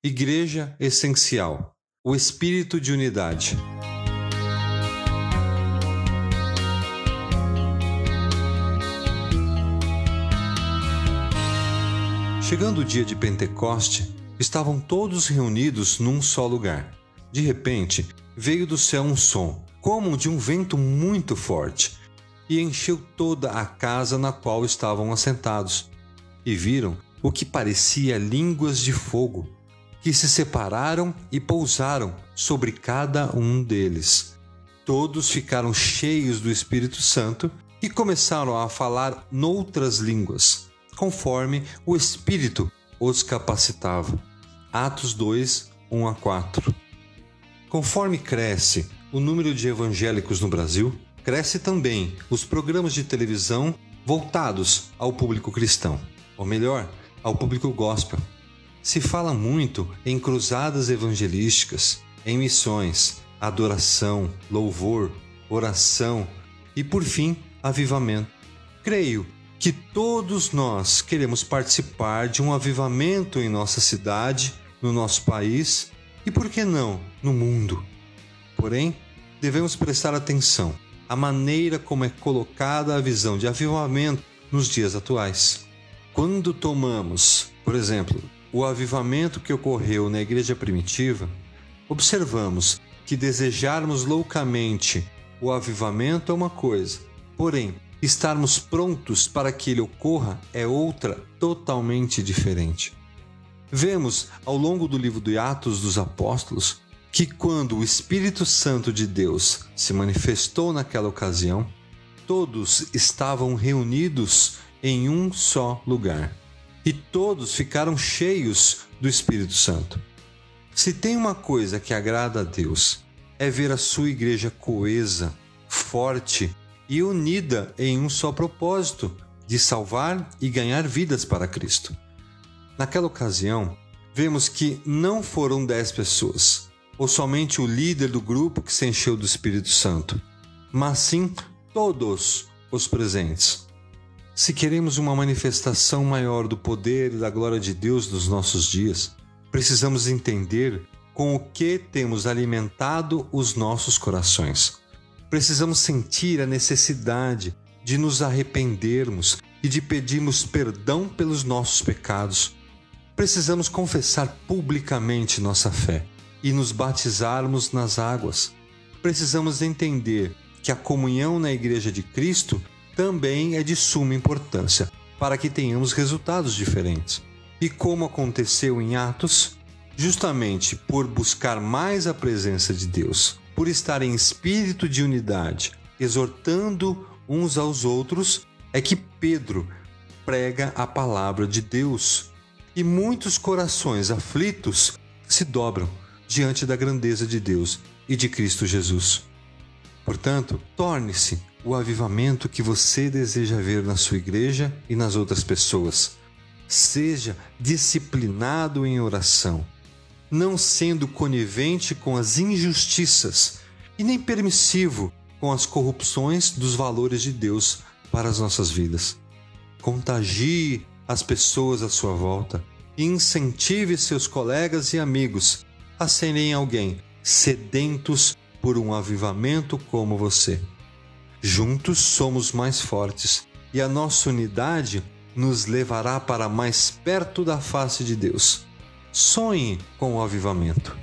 Igreja Essencial o espírito de unidade. Chegando o dia de Pentecoste, estavam todos reunidos num só lugar. De repente, veio do céu um som, como de um vento muito forte, e encheu toda a casa na qual estavam assentados. E viram o que parecia línguas de fogo, que se separaram e pousaram sobre cada um deles. Todos ficaram cheios do Espírito Santo e começaram a falar noutras línguas, conforme o Espírito os capacitava. Atos 2, 1 a 4. Conforme cresce o número de evangélicos no Brasil, cresce também os programas de televisão voltados ao público cristão, ou melhor, ao público gospel. Se fala muito em cruzadas evangelísticas, em missões, adoração, louvor, oração e, por fim, avivamento. Creio que todos nós queremos participar de um avivamento em nossa cidade, no nosso país e, por que não, no mundo. Porém, devemos prestar atenção à maneira como é colocada a visão de avivamento nos dias atuais. Quando tomamos, por exemplo, o avivamento que ocorreu na igreja primitiva, observamos que desejarmos loucamente o avivamento é uma coisa, porém, estarmos prontos para que ele ocorra é outra totalmente diferente. Vemos ao longo do livro de Atos dos Apóstolos que quando o Espírito Santo de Deus se manifestou naquela ocasião, todos estavam reunidos em um só lugar e todos ficaram cheios do Espírito Santo. Se tem uma coisa que agrada a Deus, é ver a sua igreja coesa, forte e unida em um só propósito de salvar e ganhar vidas para Cristo. Naquela ocasião, vemos que não foram dez pessoas, ou somente o líder do grupo que se encheu do Espírito Santo, mas sim todos os presentes. Se queremos uma manifestação maior do poder e da glória de Deus nos nossos dias, precisamos entender com o que temos alimentado os nossos corações. Precisamos sentir a necessidade de nos arrependermos e de pedirmos perdão pelos nossos pecados. Precisamos confessar publicamente nossa fé e nos batizarmos nas águas. Precisamos entender que a comunhão na Igreja de Cristo também é de suma importância para que tenhamos resultados diferentes. E como aconteceu em Atos, justamente por buscar mais a presença de Deus, por estar em espírito de unidade, exortando uns aos outros, é que Pedro prega a palavra de Deus. E muitos corações aflitos se dobram diante da grandeza de Deus e de Cristo Jesus. Portanto, torne-se o avivamento que você deseja ver na sua igreja e nas outras pessoas. Seja disciplinado em oração, não sendo conivente com as injustiças e nem permissivo com as corrupções dos valores de Deus para as nossas vidas. Contagie as pessoas à sua volta e incentive seus colegas e amigos a serem alguém sedentos por um avivamento como você. Juntos somos mais fortes e a nossa unidade nos levará para mais perto da face de Deus. Sonhe com o avivamento.